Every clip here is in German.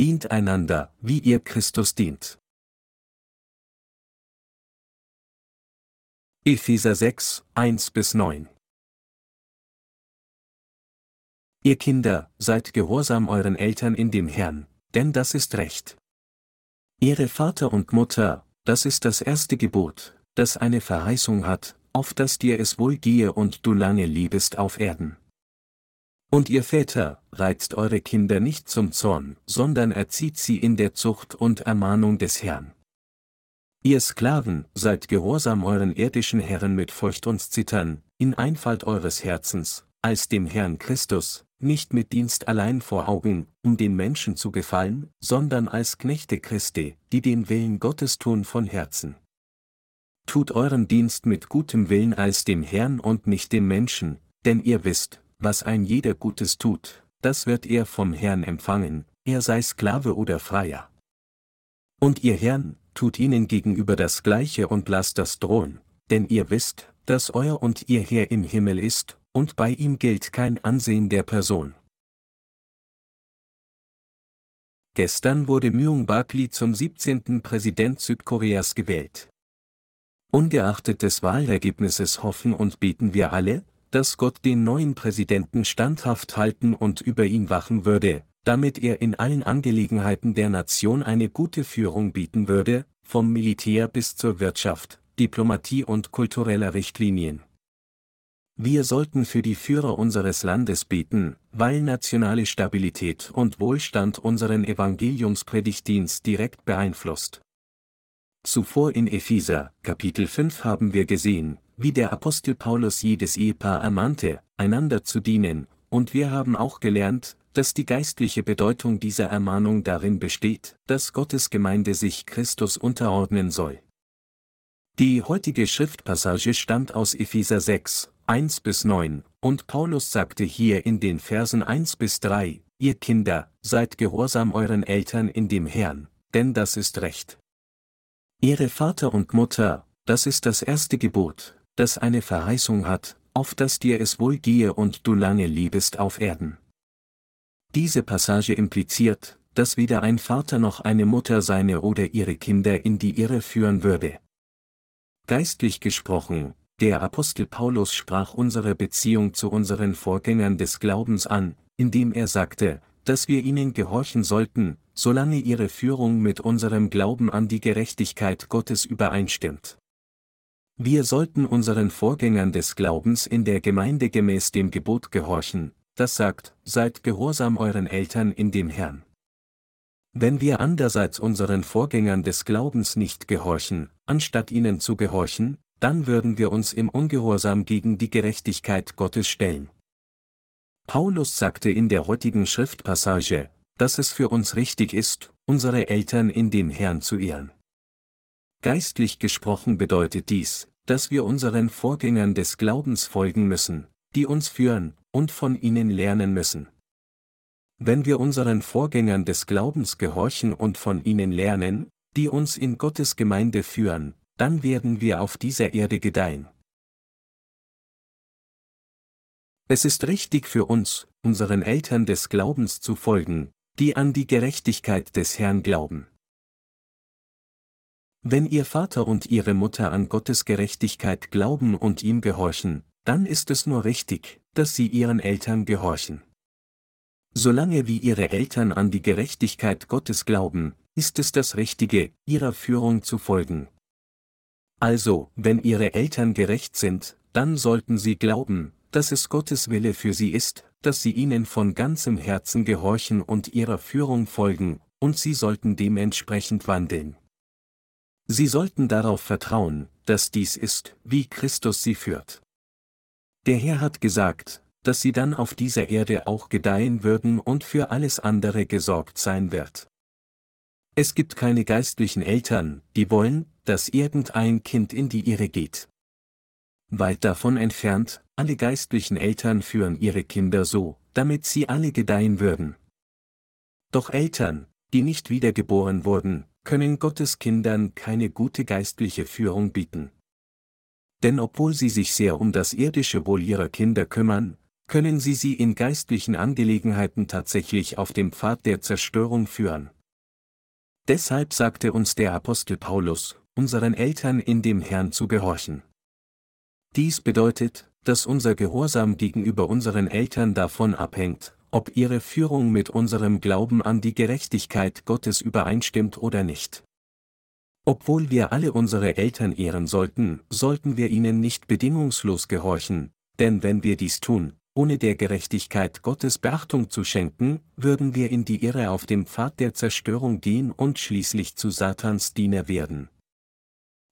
Dient einander, wie ihr Christus dient. Epheser 6, 1 bis 9 Ihr Kinder, seid gehorsam euren Eltern in dem Herrn, denn das ist Recht. Ehre Vater und Mutter, das ist das erste Gebot, das eine Verheißung hat, auf dass dir es wohl gehe und du lange liebest auf Erden. Und ihr Väter, reizt eure Kinder nicht zum Zorn, sondern erzieht sie in der Zucht und Ermahnung des Herrn. Ihr Sklaven, seid gehorsam euren irdischen Herren mit Furcht und Zittern, in Einfalt eures Herzens, als dem Herrn Christus, nicht mit Dienst allein vor Augen, um den Menschen zu gefallen, sondern als Knechte Christi, die den Willen Gottes tun von Herzen. Tut euren Dienst mit gutem Willen als dem Herrn und nicht dem Menschen, denn ihr wisst, was ein jeder Gutes tut, das wird er vom Herrn empfangen, er sei Sklave oder Freier. Und ihr Herrn, tut ihnen gegenüber das Gleiche und lasst das drohen, denn ihr wisst, dass euer und ihr Herr im Himmel ist, und bei ihm gilt kein Ansehen der Person. Gestern wurde Myung Bakli zum 17. Präsident Südkoreas gewählt. Ungeachtet des Wahlergebnisses hoffen und beten wir alle, dass Gott den neuen Präsidenten standhaft halten und über ihn wachen würde, damit er in allen Angelegenheiten der Nation eine gute Führung bieten würde, vom Militär bis zur Wirtschaft, Diplomatie und kultureller Richtlinien. Wir sollten für die Führer unseres Landes beten, weil nationale Stabilität und Wohlstand unseren Evangeliumspredigtdienst direkt beeinflusst. Zuvor in Epheser, Kapitel 5 haben wir gesehen, wie der Apostel Paulus jedes Ehepaar ermahnte, einander zu dienen, und wir haben auch gelernt, dass die geistliche Bedeutung dieser Ermahnung darin besteht, dass Gottes Gemeinde sich Christus unterordnen soll. Die heutige Schriftpassage stammt aus Epheser 6, 1 bis 9, und Paulus sagte hier in den Versen 1 bis 3, Ihr Kinder, seid gehorsam euren Eltern in dem Herrn, denn das ist Recht. Ehre Vater und Mutter, das ist das erste Gebot, das eine Verheißung hat, auf dass dir es wohl gehe und du lange liebest auf Erden. Diese Passage impliziert, dass weder ein Vater noch eine Mutter seine oder ihre Kinder in die Irre führen würde. Geistlich gesprochen, der Apostel Paulus sprach unsere Beziehung zu unseren Vorgängern des Glaubens an, indem er sagte, dass wir ihnen gehorchen sollten, solange ihre Führung mit unserem Glauben an die Gerechtigkeit Gottes übereinstimmt. Wir sollten unseren Vorgängern des Glaubens in der Gemeinde gemäß dem Gebot gehorchen, das sagt, seid gehorsam euren Eltern in dem Herrn. Wenn wir andererseits unseren Vorgängern des Glaubens nicht gehorchen, anstatt ihnen zu gehorchen, dann würden wir uns im Ungehorsam gegen die Gerechtigkeit Gottes stellen. Paulus sagte in der heutigen Schriftpassage, dass es für uns richtig ist, unsere Eltern in dem Herrn zu ehren. Geistlich gesprochen bedeutet dies, dass wir unseren Vorgängern des Glaubens folgen müssen, die uns führen, und von ihnen lernen müssen. Wenn wir unseren Vorgängern des Glaubens gehorchen und von ihnen lernen, die uns in Gottes Gemeinde führen, dann werden wir auf dieser Erde gedeihen. Es ist richtig für uns, unseren Eltern des Glaubens zu folgen, die an die Gerechtigkeit des Herrn glauben. Wenn Ihr Vater und Ihre Mutter an Gottes Gerechtigkeit glauben und ihm gehorchen, dann ist es nur richtig, dass Sie Ihren Eltern gehorchen. Solange wie Ihre Eltern an die Gerechtigkeit Gottes glauben, ist es das Richtige, ihrer Führung zu folgen, also, wenn ihre Eltern gerecht sind, dann sollten sie glauben, dass es Gottes Wille für sie ist, dass sie ihnen von ganzem Herzen gehorchen und ihrer Führung folgen, und sie sollten dementsprechend wandeln. Sie sollten darauf vertrauen, dass dies ist, wie Christus sie führt. Der Herr hat gesagt, dass sie dann auf dieser Erde auch gedeihen würden und für alles andere gesorgt sein wird. Es gibt keine geistlichen Eltern, die wollen, dass irgendein Kind in die Irre geht. Weit davon entfernt, alle geistlichen Eltern führen ihre Kinder so, damit sie alle gedeihen würden. Doch Eltern, die nicht wiedergeboren wurden, können Gottes Kindern keine gute geistliche Führung bieten. Denn obwohl sie sich sehr um das irdische Wohl ihrer Kinder kümmern, können sie sie in geistlichen Angelegenheiten tatsächlich auf dem Pfad der Zerstörung führen. Deshalb sagte uns der Apostel Paulus, unseren Eltern in dem Herrn zu gehorchen. Dies bedeutet, dass unser Gehorsam gegenüber unseren Eltern davon abhängt, ob ihre Führung mit unserem Glauben an die Gerechtigkeit Gottes übereinstimmt oder nicht. Obwohl wir alle unsere Eltern ehren sollten, sollten wir ihnen nicht bedingungslos gehorchen, denn wenn wir dies tun, ohne der Gerechtigkeit Gottes Beachtung zu schenken, würden wir in die Irre auf dem Pfad der Zerstörung gehen und schließlich zu Satans Diener werden.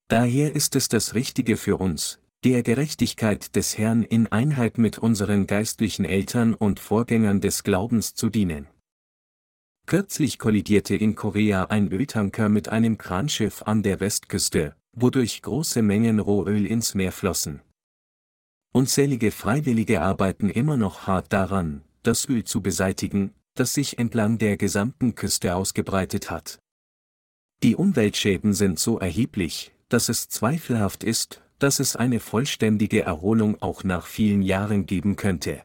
Daher ist es das Richtige für uns, der Gerechtigkeit des Herrn in Einheit mit unseren geistlichen Eltern und Vorgängern des Glaubens zu dienen. Kürzlich kollidierte in Korea ein Öltanker mit einem Kranschiff an der Westküste, wodurch große Mengen Rohöl ins Meer flossen. Unzählige Freiwillige arbeiten immer noch hart daran, das Öl zu beseitigen, das sich entlang der gesamten Küste ausgebreitet hat. Die Umweltschäden sind so erheblich, dass es zweifelhaft ist, dass es eine vollständige Erholung auch nach vielen Jahren geben könnte.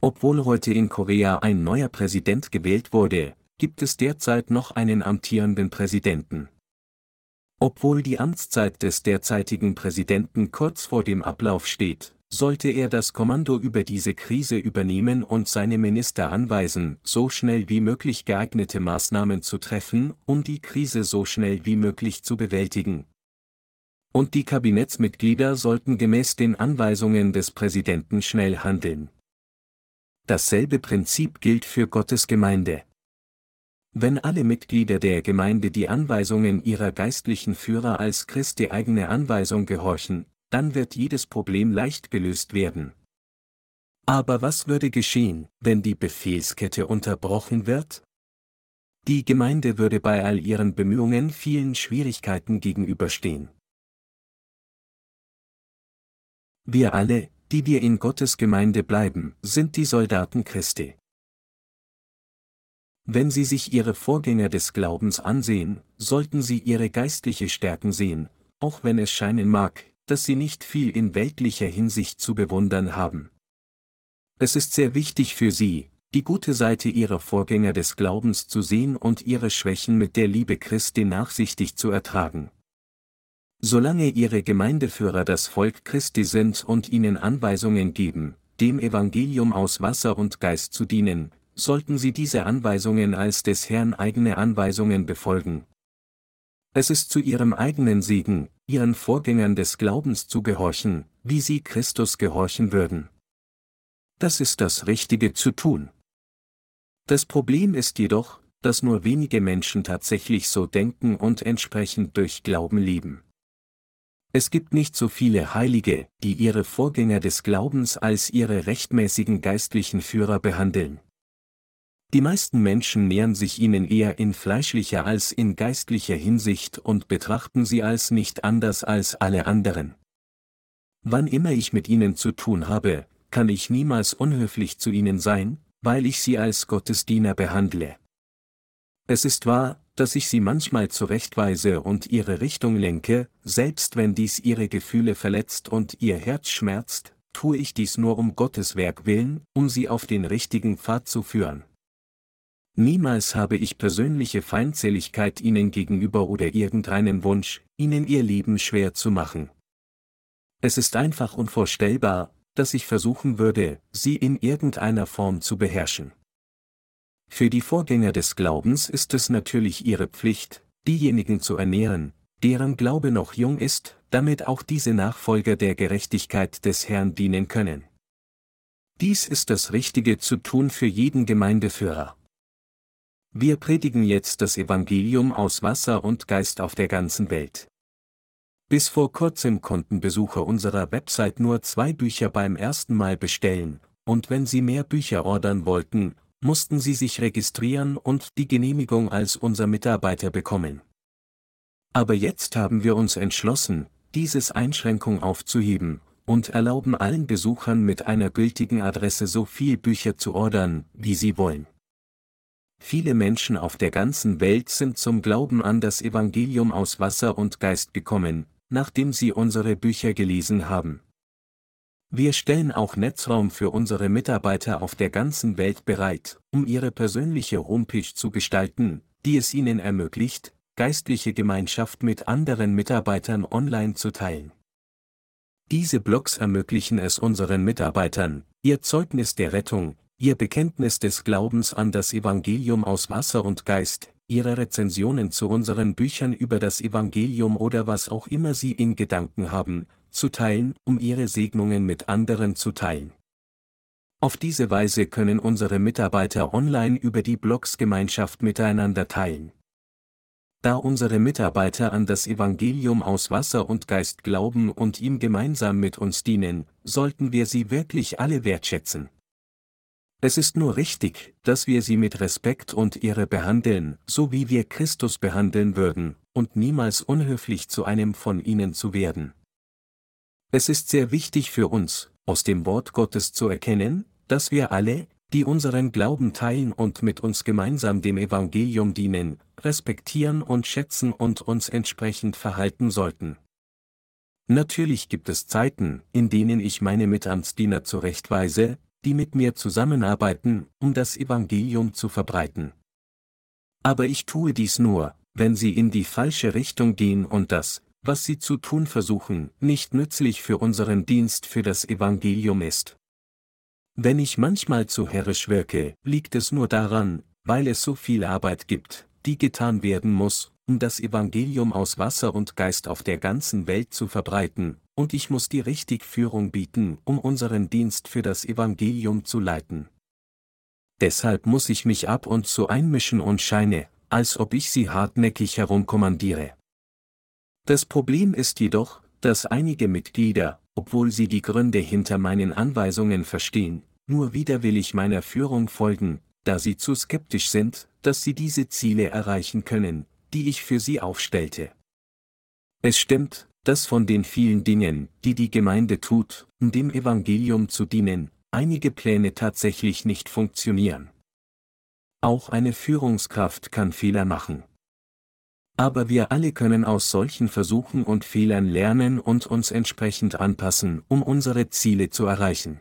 Obwohl heute in Korea ein neuer Präsident gewählt wurde, gibt es derzeit noch einen amtierenden Präsidenten. Obwohl die Amtszeit des derzeitigen Präsidenten kurz vor dem Ablauf steht, sollte er das Kommando über diese Krise übernehmen und seine Minister anweisen, so schnell wie möglich geeignete Maßnahmen zu treffen, um die Krise so schnell wie möglich zu bewältigen, und die Kabinettsmitglieder sollten gemäß den Anweisungen des Präsidenten schnell handeln. Dasselbe Prinzip gilt für Gottes Gemeinde. Wenn alle Mitglieder der Gemeinde die Anweisungen ihrer geistlichen Führer als Christi eigene Anweisung gehorchen, dann wird jedes Problem leicht gelöst werden. Aber was würde geschehen, wenn die Befehlskette unterbrochen wird? Die Gemeinde würde bei all ihren Bemühungen vielen Schwierigkeiten gegenüberstehen. Wir alle, die wir in Gottes Gemeinde bleiben, sind die Soldaten Christi. Wenn Sie sich Ihre Vorgänger des Glaubens ansehen, sollten Sie Ihre geistliche Stärken sehen, auch wenn es scheinen mag, dass Sie nicht viel in weltlicher Hinsicht zu bewundern haben. Es ist sehr wichtig für Sie, die gute Seite Ihrer Vorgänger des Glaubens zu sehen und Ihre Schwächen mit der Liebe Christi nachsichtig zu ertragen. Solange ihre Gemeindeführer das Volk Christi sind und ihnen Anweisungen geben, dem Evangelium aus Wasser und Geist zu dienen, sollten sie diese Anweisungen als des Herrn eigene Anweisungen befolgen. Es ist zu ihrem eigenen Segen, ihren Vorgängern des Glaubens zu gehorchen, wie sie Christus gehorchen würden. Das ist das Richtige zu tun. Das Problem ist jedoch, dass nur wenige Menschen tatsächlich so denken und entsprechend durch Glauben leben. Es gibt nicht so viele Heilige, die ihre Vorgänger des Glaubens als ihre rechtmäßigen geistlichen Führer behandeln. Die meisten Menschen nähern sich ihnen eher in fleischlicher als in geistlicher Hinsicht und betrachten sie als nicht anders als alle anderen. Wann immer ich mit ihnen zu tun habe, kann ich niemals unhöflich zu ihnen sein, weil ich sie als Gottesdiener behandle. Es ist wahr, dass ich sie manchmal zurechtweise und ihre Richtung lenke, selbst wenn dies ihre Gefühle verletzt und ihr Herz schmerzt, tue ich dies nur um Gottes Werk willen, um sie auf den richtigen Pfad zu führen. Niemals habe ich persönliche Feindseligkeit ihnen gegenüber oder irgendeinen Wunsch, ihnen ihr Leben schwer zu machen. Es ist einfach unvorstellbar, dass ich versuchen würde, sie in irgendeiner Form zu beherrschen. Für die Vorgänger des Glaubens ist es natürlich ihre Pflicht, diejenigen zu ernähren, deren Glaube noch jung ist, damit auch diese Nachfolger der Gerechtigkeit des Herrn dienen können. Dies ist das Richtige zu tun für jeden Gemeindeführer. Wir predigen jetzt das Evangelium aus Wasser und Geist auf der ganzen Welt. Bis vor kurzem konnten Besucher unserer Website nur zwei Bücher beim ersten Mal bestellen, und wenn sie mehr Bücher ordern wollten, mussten sie sich registrieren und die Genehmigung als unser Mitarbeiter bekommen. Aber jetzt haben wir uns entschlossen, dieses Einschränkung aufzuheben und erlauben allen Besuchern mit einer gültigen Adresse so viel Bücher zu ordern, wie sie wollen. Viele Menschen auf der ganzen Welt sind zum Glauben an das Evangelium aus Wasser und Geist gekommen, nachdem sie unsere Bücher gelesen haben. Wir stellen auch Netzraum für unsere Mitarbeiter auf der ganzen Welt bereit, um ihre persönliche Homepage zu gestalten, die es ihnen ermöglicht, geistliche Gemeinschaft mit anderen Mitarbeitern online zu teilen. Diese Blogs ermöglichen es unseren Mitarbeitern, ihr Zeugnis der Rettung, ihr Bekenntnis des Glaubens an das Evangelium aus Wasser und Geist, ihre Rezensionen zu unseren Büchern über das Evangelium oder was auch immer sie in Gedanken haben, zu teilen, um ihre Segnungen mit anderen zu teilen. Auf diese Weise können unsere Mitarbeiter online über die Blogs-Gemeinschaft miteinander teilen. Da unsere Mitarbeiter an das Evangelium aus Wasser und Geist glauben und ihm gemeinsam mit uns dienen, sollten wir sie wirklich alle wertschätzen. Es ist nur richtig, dass wir sie mit Respekt und Ehre behandeln, so wie wir Christus behandeln würden, und niemals unhöflich zu einem von ihnen zu werden. Es ist sehr wichtig für uns, aus dem Wort Gottes zu erkennen, dass wir alle, die unseren Glauben teilen und mit uns gemeinsam dem Evangelium dienen, respektieren und schätzen und uns entsprechend verhalten sollten. Natürlich gibt es Zeiten, in denen ich meine Mitamtsdiener zurechtweise, die mit mir zusammenarbeiten, um das Evangelium zu verbreiten. Aber ich tue dies nur, wenn sie in die falsche Richtung gehen und das, was sie zu tun versuchen, nicht nützlich für unseren Dienst für das Evangelium ist. Wenn ich manchmal zu herrisch wirke, liegt es nur daran, weil es so viel Arbeit gibt, die getan werden muss, um das Evangelium aus Wasser und Geist auf der ganzen Welt zu verbreiten, und ich muss die Richtigführung bieten, um unseren Dienst für das Evangelium zu leiten. Deshalb muss ich mich ab und zu einmischen und scheine, als ob ich sie hartnäckig herumkommandiere. Das Problem ist jedoch, dass einige Mitglieder, obwohl sie die Gründe hinter meinen Anweisungen verstehen, nur widerwillig meiner Führung folgen, da sie zu skeptisch sind, dass sie diese Ziele erreichen können, die ich für sie aufstellte. Es stimmt, dass von den vielen Dingen, die die Gemeinde tut, um dem Evangelium zu dienen, einige Pläne tatsächlich nicht funktionieren. Auch eine Führungskraft kann Fehler machen. Aber wir alle können aus solchen Versuchen und Fehlern lernen und uns entsprechend anpassen, um unsere Ziele zu erreichen.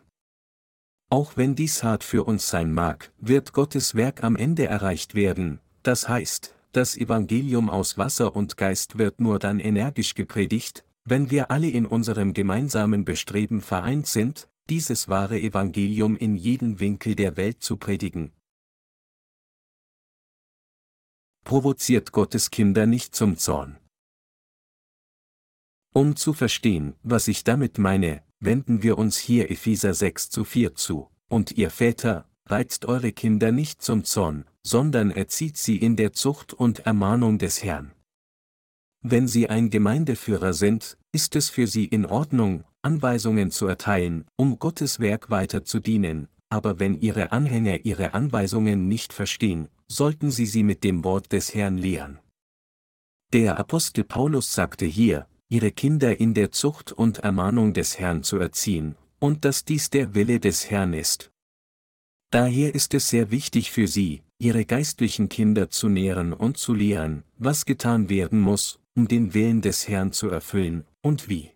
Auch wenn dies hart für uns sein mag, wird Gottes Werk am Ende erreicht werden, das heißt, das Evangelium aus Wasser und Geist wird nur dann energisch gepredigt, wenn wir alle in unserem gemeinsamen Bestreben vereint sind, dieses wahre Evangelium in jeden Winkel der Welt zu predigen, provoziert Gottes Kinder nicht zum Zorn. Um zu verstehen, was ich damit meine, wenden wir uns hier Epheser 6 zu 4 zu, und ihr Väter, reizt eure Kinder nicht zum Zorn, sondern erzieht sie in der Zucht und Ermahnung des Herrn. Wenn sie ein Gemeindeführer sind, ist es für sie in Ordnung, Anweisungen zu erteilen, um Gottes Werk weiter zu dienen, aber wenn ihre Anhänger ihre Anweisungen nicht verstehen, sollten sie sie mit dem Wort des Herrn lehren. Der Apostel Paulus sagte hier, ihre Kinder in der Zucht und Ermahnung des Herrn zu erziehen, und dass dies der Wille des Herrn ist. Daher ist es sehr wichtig für sie, ihre geistlichen Kinder zu nähren und zu lehren, was getan werden muss, um den Willen des Herrn zu erfüllen, und wie.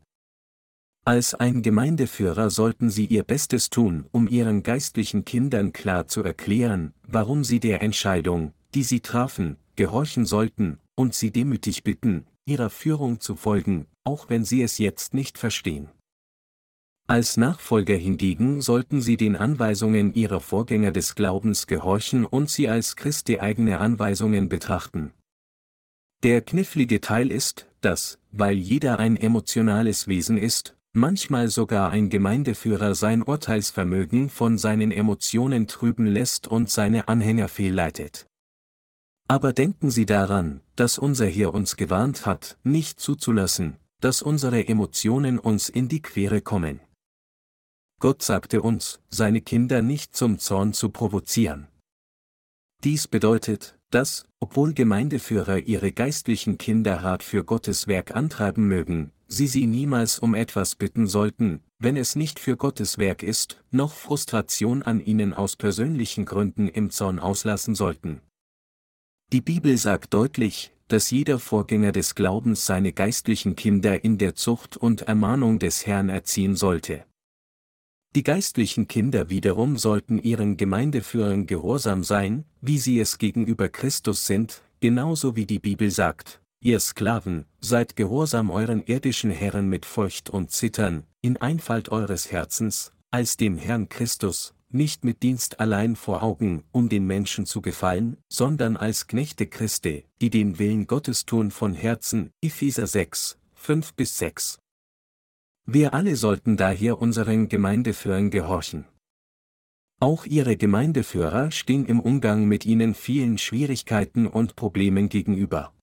Als ein Gemeindeführer sollten Sie Ihr Bestes tun, um Ihren geistlichen Kindern klar zu erklären, warum Sie der Entscheidung, die Sie trafen, gehorchen sollten, und Sie demütig bitten, Ihrer Führung zu folgen, auch wenn Sie es jetzt nicht verstehen. Als Nachfolger hingegen sollten Sie den Anweisungen Ihrer Vorgänger des Glaubens gehorchen und sie als Christi eigene Anweisungen betrachten. Der knifflige Teil ist, dass, weil jeder ein emotionales Wesen ist, manchmal sogar ein Gemeindeführer sein Urteilsvermögen von seinen Emotionen trüben lässt und seine Anhänger fehlleitet. Aber denken Sie daran, dass unser Herr uns gewarnt hat, nicht zuzulassen, dass unsere Emotionen uns in die Quere kommen. Gott sagte uns, seine Kinder nicht zum Zorn zu provozieren. Dies bedeutet, dass, obwohl Gemeindeführer ihre geistlichen Kinder hart für Gottes Werk antreiben mögen, sie sie niemals um etwas bitten sollten, wenn es nicht für Gottes Werk ist, noch Frustration an ihnen aus persönlichen Gründen im Zorn auslassen sollten. Die Bibel sagt deutlich, dass jeder Vorgänger des Glaubens seine geistlichen Kinder in der Zucht und Ermahnung des Herrn erziehen sollte. Die geistlichen Kinder wiederum sollten ihren Gemeindeführern gehorsam sein, wie sie es gegenüber Christus sind, genauso wie die Bibel sagt, ihr Sklaven, seid gehorsam euren irdischen Herren mit Furcht und Zittern, in Einfalt eures Herzens, als dem Herrn Christus, nicht mit Dienst allein vor Augen, um den Menschen zu gefallen, sondern als Knechte Christi, die den Willen Gottes tun von Herzen, Epheser 6, 5 bis 6. Wir alle sollten daher unseren Gemeindeführern gehorchen. Auch ihre Gemeindeführer stehen im Umgang mit ihnen vielen Schwierigkeiten und Problemen gegenüber.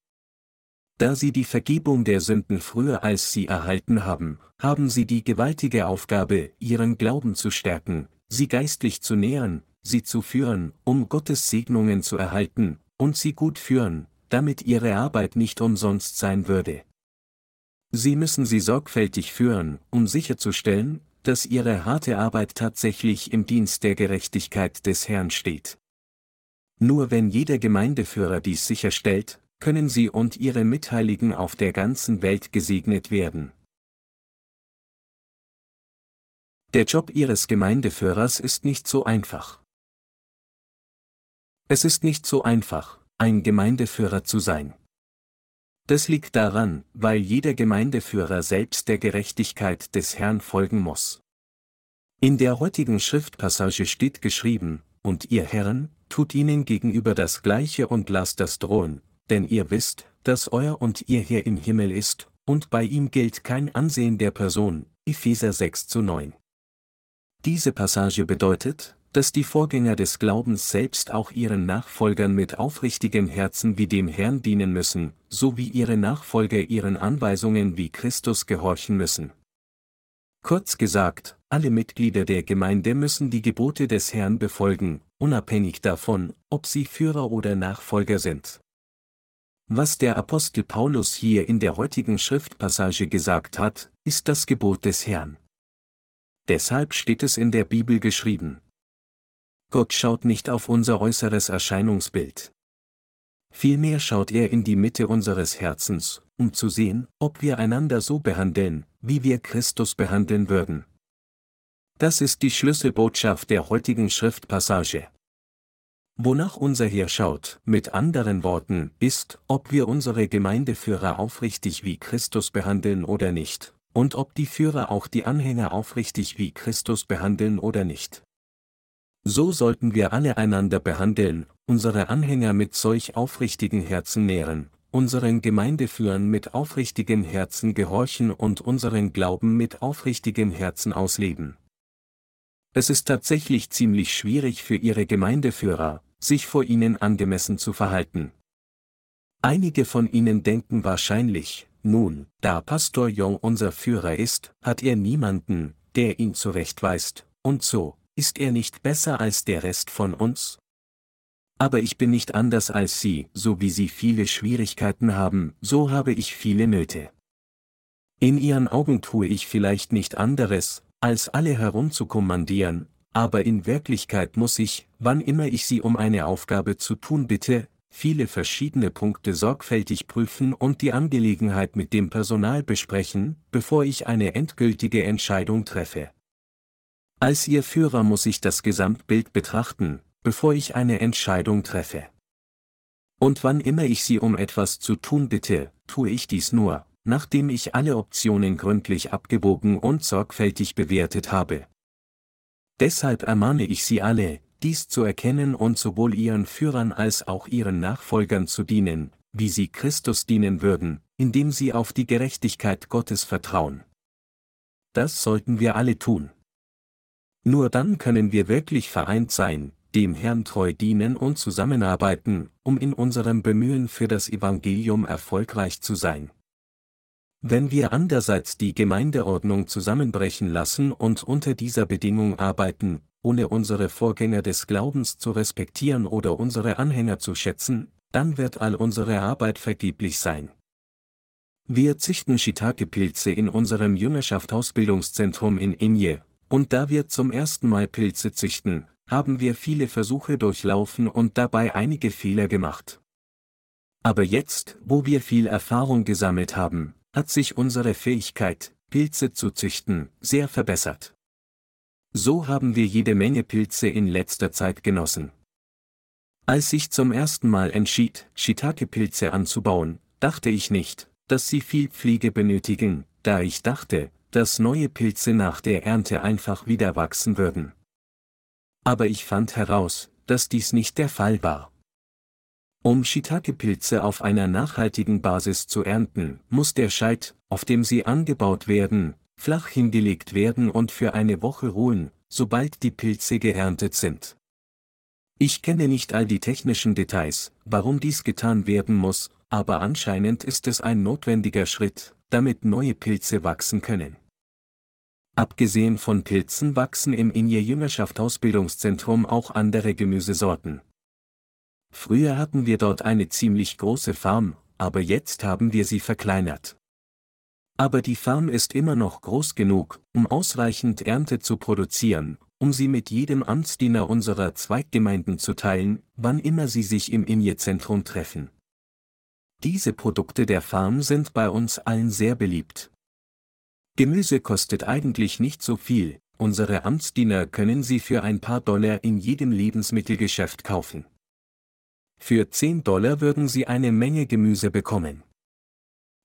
Da sie die Vergebung der Sünden früher als sie erhalten haben, haben sie die gewaltige Aufgabe, ihren Glauben zu stärken, sie geistlich zu nähern, sie zu führen, um Gottes Segnungen zu erhalten, und sie gut führen, damit ihre Arbeit nicht umsonst sein würde. Sie müssen sie sorgfältig führen, um sicherzustellen, dass ihre harte Arbeit tatsächlich im Dienst der Gerechtigkeit des Herrn steht. Nur wenn jeder Gemeindeführer dies sicherstellt, können sie und ihre Mitheiligen auf der ganzen Welt gesegnet werden. Der Job ihres Gemeindeführers ist nicht so einfach. Es ist nicht so einfach, ein Gemeindeführer zu sein. Das liegt daran, weil jeder Gemeindeführer selbst der Gerechtigkeit des Herrn folgen muss. In der heutigen Schriftpassage steht geschrieben, und ihr Herren, tut ihnen gegenüber das Gleiche und lasst das drohen, denn ihr wisst, dass euer und ihr Herr im Himmel ist, und bei ihm gilt kein Ansehen der Person, Epheser 6 zu 9. Diese Passage bedeutet, dass die Vorgänger des Glaubens selbst auch ihren Nachfolgern mit aufrichtigem Herzen wie dem Herrn dienen müssen, so wie ihre Nachfolger ihren Anweisungen wie Christus gehorchen müssen. Kurz gesagt, alle Mitglieder der Gemeinde müssen die Gebote des Herrn befolgen, unabhängig davon, ob sie Führer oder Nachfolger sind. Was der Apostel Paulus hier in der heutigen Schriftpassage gesagt hat, ist das Gebot des Herrn. Deshalb steht es in der Bibel geschrieben. Gott schaut nicht auf unser äußeres Erscheinungsbild. Vielmehr schaut er in die Mitte unseres Herzens, um zu sehen, ob wir einander so behandeln, wie wir Christus behandeln würden. Das ist die Schlüsselbotschaft der heutigen Schriftpassage. Wonach unser Herr schaut, mit anderen Worten, ist, ob wir unsere Gemeindeführer aufrichtig wie Christus behandeln oder nicht, und ob die Führer auch die Anhänger aufrichtig wie Christus behandeln oder nicht. So sollten wir alle einander behandeln, unsere Anhänger mit solch aufrichtigen Herzen nähren, unseren Gemeindeführern mit aufrichtigem Herzen gehorchen und unseren Glauben mit aufrichtigem Herzen ausleben. Es ist tatsächlich ziemlich schwierig für ihre Gemeindeführer, sich vor ihnen angemessen zu verhalten. Einige von ihnen denken wahrscheinlich, nun, da Pastor Jong unser Führer ist, hat er niemanden, der ihn zurechtweist, und so, ist er nicht besser als der Rest von uns? Aber ich bin nicht anders als Sie, so wie Sie viele Schwierigkeiten haben, so habe ich viele Nöte. In Ihren Augen tue ich vielleicht nicht anderes, als alle herumzukommandieren, aber in Wirklichkeit muss ich, wann immer ich Sie um eine Aufgabe zu tun bitte, viele verschiedene Punkte sorgfältig prüfen und die Angelegenheit mit dem Personal besprechen, bevor ich eine endgültige Entscheidung treffe. Als Ihr Führer muss ich das Gesamtbild betrachten, bevor ich eine Entscheidung treffe. Und wann immer ich Sie um etwas zu tun bitte, tue ich dies nur, nachdem ich alle Optionen gründlich abgewogen und sorgfältig bewertet habe. Deshalb ermahne ich Sie alle, dies zu erkennen und sowohl Ihren Führern als auch Ihren Nachfolgern zu dienen, wie Sie Christus dienen würden, indem Sie auf die Gerechtigkeit Gottes vertrauen. Das sollten wir alle tun. Nur dann können wir wirklich vereint sein, dem Herrn treu dienen und zusammenarbeiten, um in unserem Bemühen für das Evangelium erfolgreich zu sein. Wenn wir andererseits die Gemeindeordnung zusammenbrechen lassen und unter dieser Bedingung arbeiten, ohne unsere Vorgänger des Glaubens zu respektieren oder unsere Anhänger zu schätzen, dann wird all unsere Arbeit vergeblich sein. Wir züchten Shiitake-Pilze in unserem Jüngerschaft-Ausbildungszentrum in Inje, und da wir zum ersten Mal Pilze züchten, haben wir viele Versuche durchlaufen und dabei einige Fehler gemacht. Aber jetzt, wo wir viel Erfahrung gesammelt haben, hat sich unsere Fähigkeit, Pilze zu züchten, sehr verbessert. So haben wir jede Menge Pilze in letzter Zeit genossen. Als ich zum ersten Mal entschied, Shiitake-Pilze anzubauen, dachte ich nicht, dass sie viel Pflege benötigen, da ich dachte, dass neue Pilze nach der Ernte einfach wieder wachsen würden. Aber ich fand heraus, dass dies nicht der Fall war. Um Shiitake-Pilze auf einer nachhaltigen Basis zu ernten, muss der Scheit, auf dem sie angebaut werden, flach hingelegt werden und für eine Woche ruhen, sobald die Pilze geerntet sind. Ich kenne nicht all die technischen Details, warum dies getan werden muss, aber anscheinend ist es ein notwendiger Schritt, damit neue Pilze wachsen können. Abgesehen von Pilzen wachsen im Inje Jüngerschaft Ausbildungszentrum auch andere Gemüsesorten. Früher hatten wir dort eine ziemlich große Farm, aber jetzt haben wir sie verkleinert. Aber die Farm ist immer noch groß genug, um ausreichend Ernte zu produzieren, um sie mit jedem Amtsdiener unserer Zweiggemeinden zu teilen, wann immer sie sich im Inje-Zentrum treffen. Diese Produkte der Farm sind bei uns allen sehr beliebt. Gemüse kostet eigentlich nicht so viel, unsere Amtsdiener können sie für ein paar Dollar in jedem Lebensmittelgeschäft kaufen. Für 10 Dollar würden Sie eine Menge Gemüse bekommen.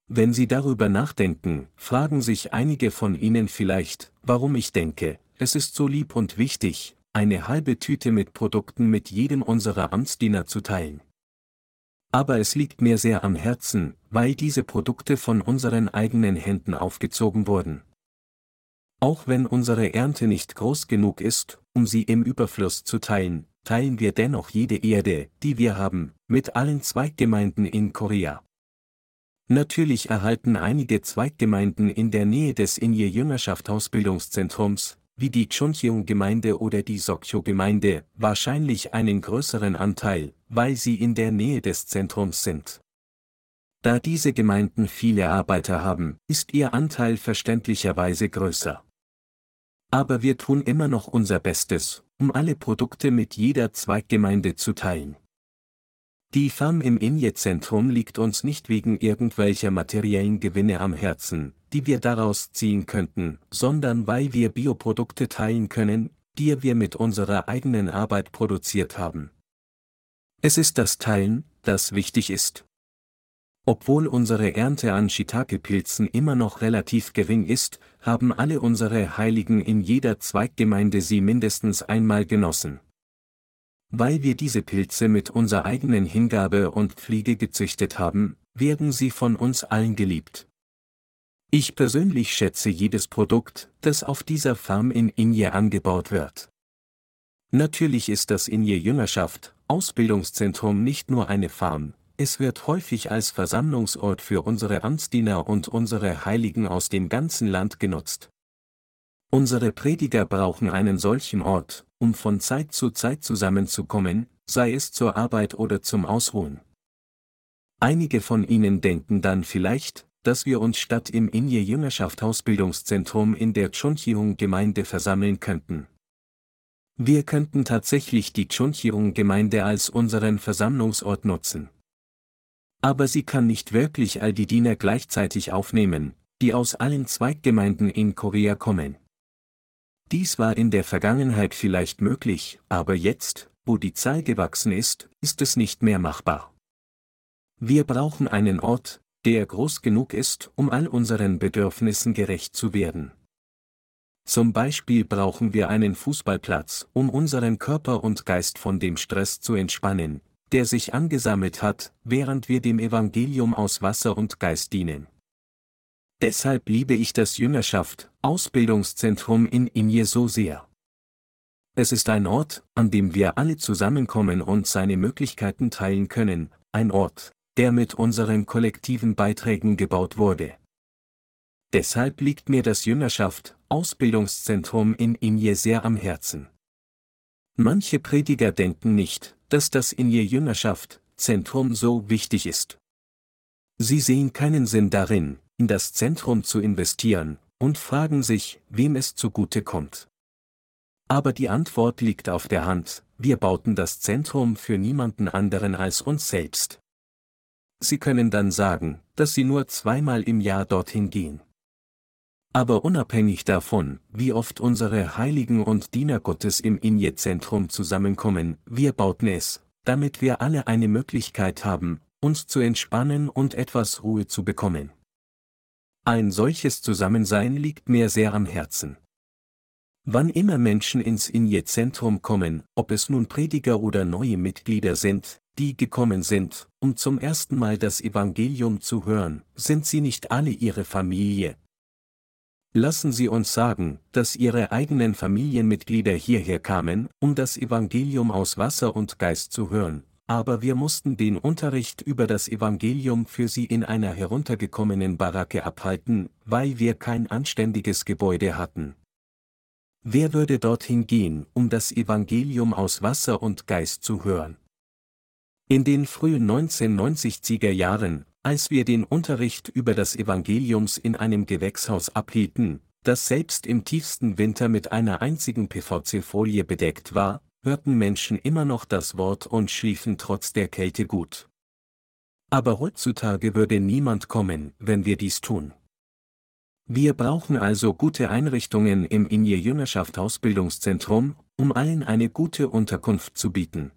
Wenn Sie darüber nachdenken, fragen sich einige von Ihnen vielleicht, warum ich denke, es ist so lieb und wichtig, eine halbe Tüte mit Produkten mit jedem unserer Amtsdiener zu teilen. Aber es liegt mir sehr am Herzen, weil diese Produkte von unseren eigenen Händen aufgezogen wurden. Auch wenn unsere Ernte nicht groß genug ist, um sie im Überfluss zu teilen, teilen wir dennoch jede Erde, die wir haben, mit allen Zweiggemeinden in Korea. Natürlich erhalten einige Zweiggemeinden in der Nähe des Inje Jüngerschaft Ausbildungszentrums, wie die Chuncheon-Gemeinde oder die Sokyo-Gemeinde, wahrscheinlich einen größeren Anteil, weil sie in der Nähe des Zentrums sind. Da diese Gemeinden viele Arbeiter haben, ist ihr Anteil verständlicherweise größer. Aber wir tun immer noch unser Bestes, um alle Produkte mit jeder Zweiggemeinde zu teilen. Die Farm im Inje-Zentrum liegt uns nicht wegen irgendwelcher materiellen Gewinne am Herzen, die wir daraus ziehen könnten, sondern weil wir Bioprodukte teilen können, die wir mit unserer eigenen Arbeit produziert haben. Es ist das Teilen, das wichtig ist. Obwohl unsere Ernte an Shiitake-Pilzen immer noch relativ gering ist, haben alle unsere Heiligen in jeder Zweiggemeinde sie mindestens einmal genossen. Weil wir diese Pilze mit unserer eigenen Hingabe und Pflege gezüchtet haben, werden sie von uns allen geliebt. Ich persönlich schätze jedes Produkt, das auf dieser Farm in Inje angebaut wird. Natürlich ist das Inje Jüngerschaft, Ausbildungszentrum nicht nur eine Farm, es wird häufig als Versammlungsort für unsere Amtsdiener und unsere Heiligen aus dem ganzen Land genutzt. Unsere Prediger brauchen einen solchen Ort, um von Zeit zu Zeit zusammenzukommen, sei es zur Arbeit oder zum Ausruhen. Einige von Ihnen denken dann vielleicht, dass wir uns statt im Inje Jüngerschaft Ausbildungszentrum in der Chuncheong Gemeinde versammeln könnten. Wir könnten tatsächlich die Chuncheong Gemeinde als unseren Versammlungsort nutzen aber sie kann nicht wirklich all die Diener gleichzeitig aufnehmen, die aus allen Zweiggemeinden in Korea kommen. Dies war in der Vergangenheit vielleicht möglich, aber jetzt, wo die Zahl gewachsen ist, ist es nicht mehr machbar. Wir brauchen einen Ort, der groß genug ist, um all unseren Bedürfnissen gerecht zu werden. Zum Beispiel brauchen wir einen Fußballplatz, um unseren Körper und Geist von dem Stress zu entspannen, der sich angesammelt hat, während wir dem Evangelium aus Wasser und Geist dienen. Deshalb liebe ich das Jüngerschaft, Ausbildungszentrum in Inje so sehr. Es ist ein Ort, an dem wir alle zusammenkommen und seine Möglichkeiten teilen können, ein Ort, der mit unseren kollektiven Beiträgen gebaut wurde. Deshalb liegt mir das Jüngerschaft, Ausbildungszentrum in Inje sehr am Herzen. Manche Prediger denken nicht, dass das in ihr Jüngerschaft, Zentrum so wichtig ist. Sie sehen keinen Sinn darin, in das Zentrum zu investieren, und fragen sich, wem es zugute kommt. Aber die Antwort liegt auf der Hand, wir bauten das Zentrum für niemanden anderen als uns selbst. Sie können dann sagen, dass Sie nur zweimal im Jahr dorthin gehen. Aber unabhängig davon, wie oft unsere Heiligen und Diener Gottes im Inje-Zentrum zusammenkommen, wir bauten es, damit wir alle eine Möglichkeit haben, uns zu entspannen und etwas Ruhe zu bekommen. Ein solches Zusammensein liegt mir sehr am Herzen. Wann immer Menschen ins Inje-Zentrum kommen, ob es nun Prediger oder neue Mitglieder sind, die gekommen sind, um zum ersten Mal das Evangelium zu hören, sind sie nicht alle ihre Familie. Lassen Sie uns sagen, dass Ihre eigenen Familienmitglieder hierher kamen, um das Evangelium aus Wasser und Geist zu hören, aber wir mussten den Unterricht über das Evangelium für sie in einer heruntergekommenen Baracke abhalten, weil wir kein anständiges Gebäude hatten. Wer würde dorthin gehen, um das Evangelium aus Wasser und Geist zu hören? In den frühen 1990er Jahren, als wir den Unterricht über das Evangeliums in einem Gewächshaus abhielten, das selbst im tiefsten Winter mit einer einzigen PVC-Folie bedeckt war, hörten Menschen immer noch das Wort und schliefen trotz der Kälte gut. Aber heutzutage würde niemand kommen, wenn wir dies tun. Wir brauchen also gute Einrichtungen im Inje Jüngerschaft Ausbildungszentrum, um allen eine gute Unterkunft zu bieten.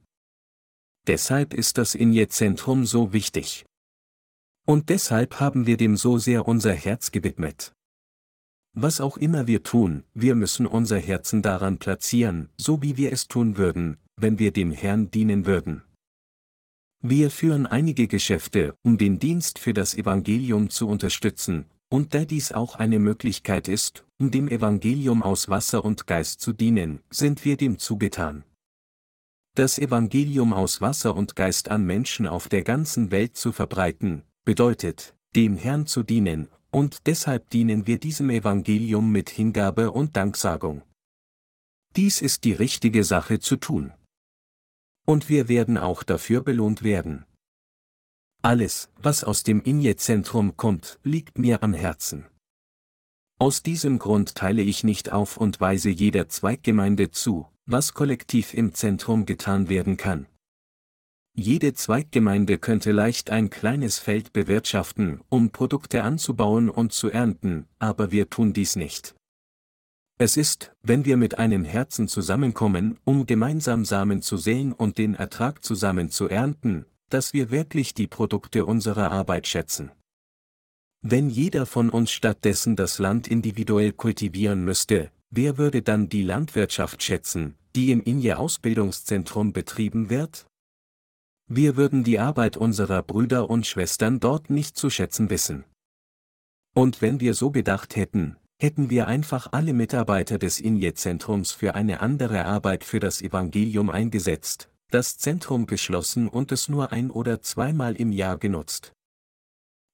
Deshalb ist das Inje Zentrum so wichtig. Und deshalb haben wir dem so sehr unser Herz gewidmet. Was auch immer wir tun, wir müssen unser Herzen daran platzieren, so wie wir es tun würden, wenn wir dem Herrn dienen würden. Wir führen einige Geschäfte, um den Dienst für das Evangelium zu unterstützen, und da dies auch eine Möglichkeit ist, um dem Evangelium aus Wasser und Geist zu dienen, sind wir dem zugetan. Das Evangelium aus Wasser und Geist an Menschen auf der ganzen Welt zu verbreiten, bedeutet, dem Herrn zu dienen, und deshalb dienen wir diesem Evangelium mit Hingabe und Danksagung. Dies ist die richtige Sache zu tun. Und wir werden auch dafür belohnt werden. Alles, was aus dem Inje-Zentrum kommt, liegt mir am Herzen. Aus diesem Grund teile ich nicht auf und weise jeder Zweiggemeinde zu, was kollektiv im Zentrum getan werden kann. Jede Zweiggemeinde könnte leicht ein kleines Feld bewirtschaften, um Produkte anzubauen und zu ernten, aber wir tun dies nicht. Es ist, wenn wir mit einem Herzen zusammenkommen, um gemeinsam Samen zu säen und den Ertrag zusammen zu ernten, dass wir wirklich die Produkte unserer Arbeit schätzen. Wenn jeder von uns stattdessen das Land individuell kultivieren müsste, wer würde dann die Landwirtschaft schätzen, die im Inje Ausbildungszentrum betrieben wird? Wir würden die Arbeit unserer Brüder und Schwestern dort nicht zu schätzen wissen. Und wenn wir so bedacht hätten, hätten wir einfach alle Mitarbeiter des Inje-Zentrums für eine andere Arbeit für das Evangelium eingesetzt, das Zentrum geschlossen und es nur ein oder zweimal im Jahr genutzt.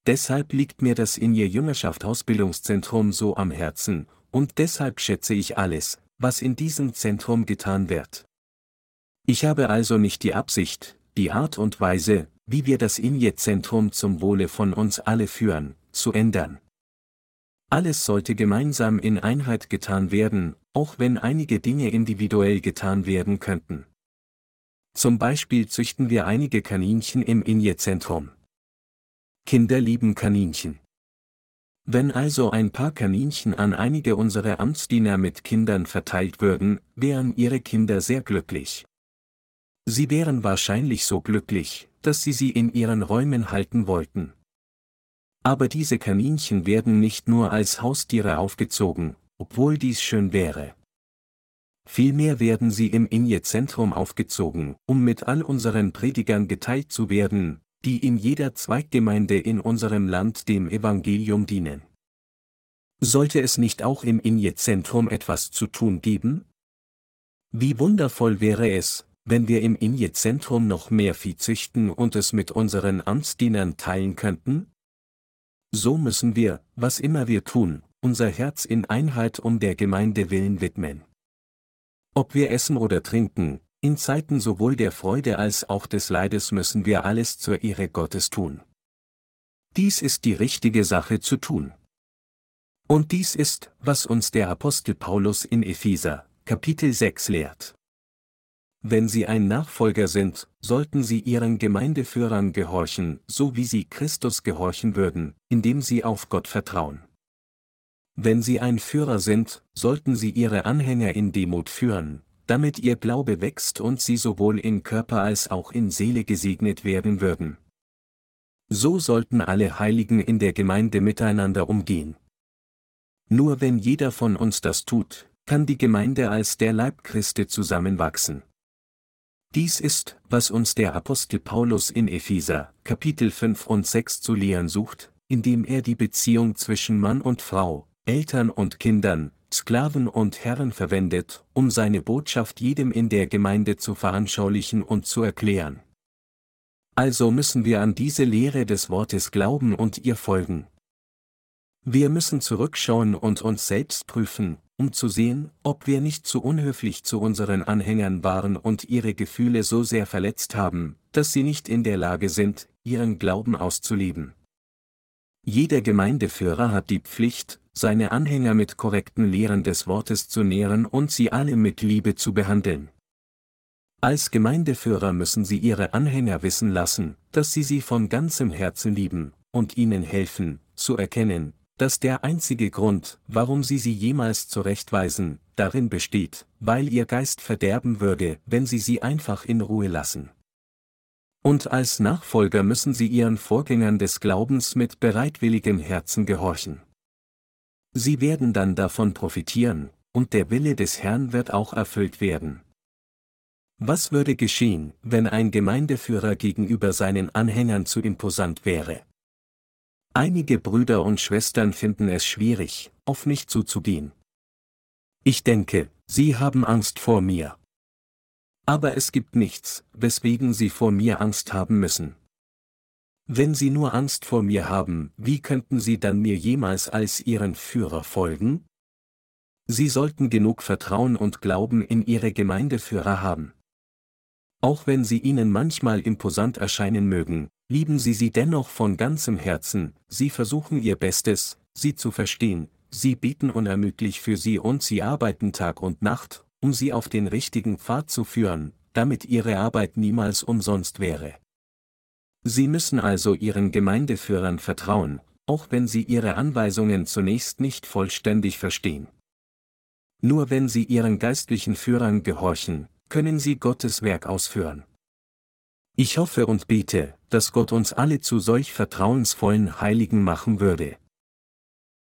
Deshalb liegt mir das Inje Jüngerschaft Ausbildungszentrum so am Herzen, und deshalb schätze ich alles, was in diesem Zentrum getan wird. Ich habe also nicht die Absicht, die Art und Weise, wie wir das Inje-Zentrum zum Wohle von uns alle führen, zu ändern. Alles sollte gemeinsam in Einheit getan werden, auch wenn einige Dinge individuell getan werden könnten. Zum Beispiel züchten wir einige Kaninchen im Inje-Zentrum. Kinder lieben Kaninchen. Wenn also ein paar Kaninchen an einige unserer Amtsdiener mit Kindern verteilt würden, wären ihre Kinder sehr glücklich. Sie wären wahrscheinlich so glücklich, dass sie sie in ihren Räumen halten wollten. Aber diese Kaninchen werden nicht nur als Haustiere aufgezogen, obwohl dies schön wäre. Vielmehr werden sie im Inje-Zentrum aufgezogen, um mit all unseren Predigern geteilt zu werden, die in jeder Zweiggemeinde in unserem Land dem Evangelium dienen. Sollte es nicht auch im Inje-Zentrum etwas zu tun geben? Wie wundervoll wäre es, wenn wir im Inje-Zentrum noch mehr Vieh züchten und es mit unseren Amtsdienern teilen könnten? So müssen wir, was immer wir tun, unser Herz in Einheit um der Gemeinde willen widmen. Ob wir essen oder trinken, in Zeiten sowohl der Freude als auch des Leides müssen wir alles zur Ehre Gottes tun. Dies ist die richtige Sache zu tun. Und dies ist, was uns der Apostel Paulus in Epheser, Kapitel 6 lehrt. Wenn sie ein Nachfolger sind, sollten sie ihren Gemeindeführern gehorchen, so wie sie Christus gehorchen würden, indem sie auf Gott vertrauen. Wenn Sie ein Führer sind, sollten Sie Ihre Anhänger in Demut führen, damit Ihr Glaube wächst und Sie sowohl in Körper als auch in Seele gesegnet werden würden. So sollten alle Heiligen in der Gemeinde miteinander umgehen. Nur wenn jeder von uns das tut, kann die Gemeinde als der Leib Christi zusammenwachsen. Dies ist, was uns der Apostel Paulus in Epheser, Kapitel 5 und 6 zu lehren sucht, indem er die Beziehung zwischen Mann und Frau, Eltern und Kindern, Sklaven und Herren verwendet, um seine Botschaft jedem in der Gemeinde zu veranschaulichen und zu erklären. Also müssen wir an diese Lehre des Wortes glauben und ihr folgen. Wir müssen zurückschauen und uns selbst prüfen, um zu sehen, ob wir nicht zu unhöflich zu unseren Anhängern waren und ihre Gefühle so sehr verletzt haben, dass sie nicht in der Lage sind, ihren Glauben auszuleben. Jeder Gemeindeführer hat die Pflicht, seine Anhänger mit korrekten Lehren des Wortes zu nähren und sie alle mit Liebe zu behandeln. Als Gemeindeführer müssen sie ihre Anhänger wissen lassen, dass sie sie von ganzem Herzen lieben, und ihnen helfen, zu erkennen, dass der einzige Grund, warum sie sie jemals zurechtweisen, darin besteht, weil ihr Geist verderben würde, wenn sie sie einfach in Ruhe lassen. Und als Nachfolger müssen sie ihren Vorgängern des Glaubens mit bereitwilligem Herzen gehorchen. Sie werden dann davon profitieren, und der Wille des Herrn wird auch erfüllt werden. Was würde geschehen, wenn ein Gemeindeführer gegenüber seinen Anhängern zu imposant wäre? Einige Brüder und Schwestern finden es schwierig, auf mich zuzugehen. Ich denke, sie haben Angst vor mir. Aber es gibt nichts, weswegen sie vor mir Angst haben müssen. Wenn sie nur Angst vor mir haben, wie könnten sie dann mir jemals als ihren Führer folgen? Sie sollten genug Vertrauen und Glauben in ihre Gemeindeführer haben. Auch wenn sie ihnen manchmal imposant erscheinen mögen, lieben sie sie dennoch von ganzem Herzen, sie versuchen ihr Bestes, sie zu verstehen, sie beten unermüdlich für sie und sie arbeiten Tag und Nacht, um sie auf den richtigen Pfad zu führen, damit ihre Arbeit niemals umsonst wäre. Sie müssen also ihren Gemeindeführern vertrauen, auch wenn sie ihre Anweisungen zunächst nicht vollständig verstehen. Nur wenn sie ihren geistlichen Führern gehorchen, können sie Gottes Werk ausführen. Ich hoffe und bete, dass Gott uns alle zu solch vertrauensvollen Heiligen machen würde.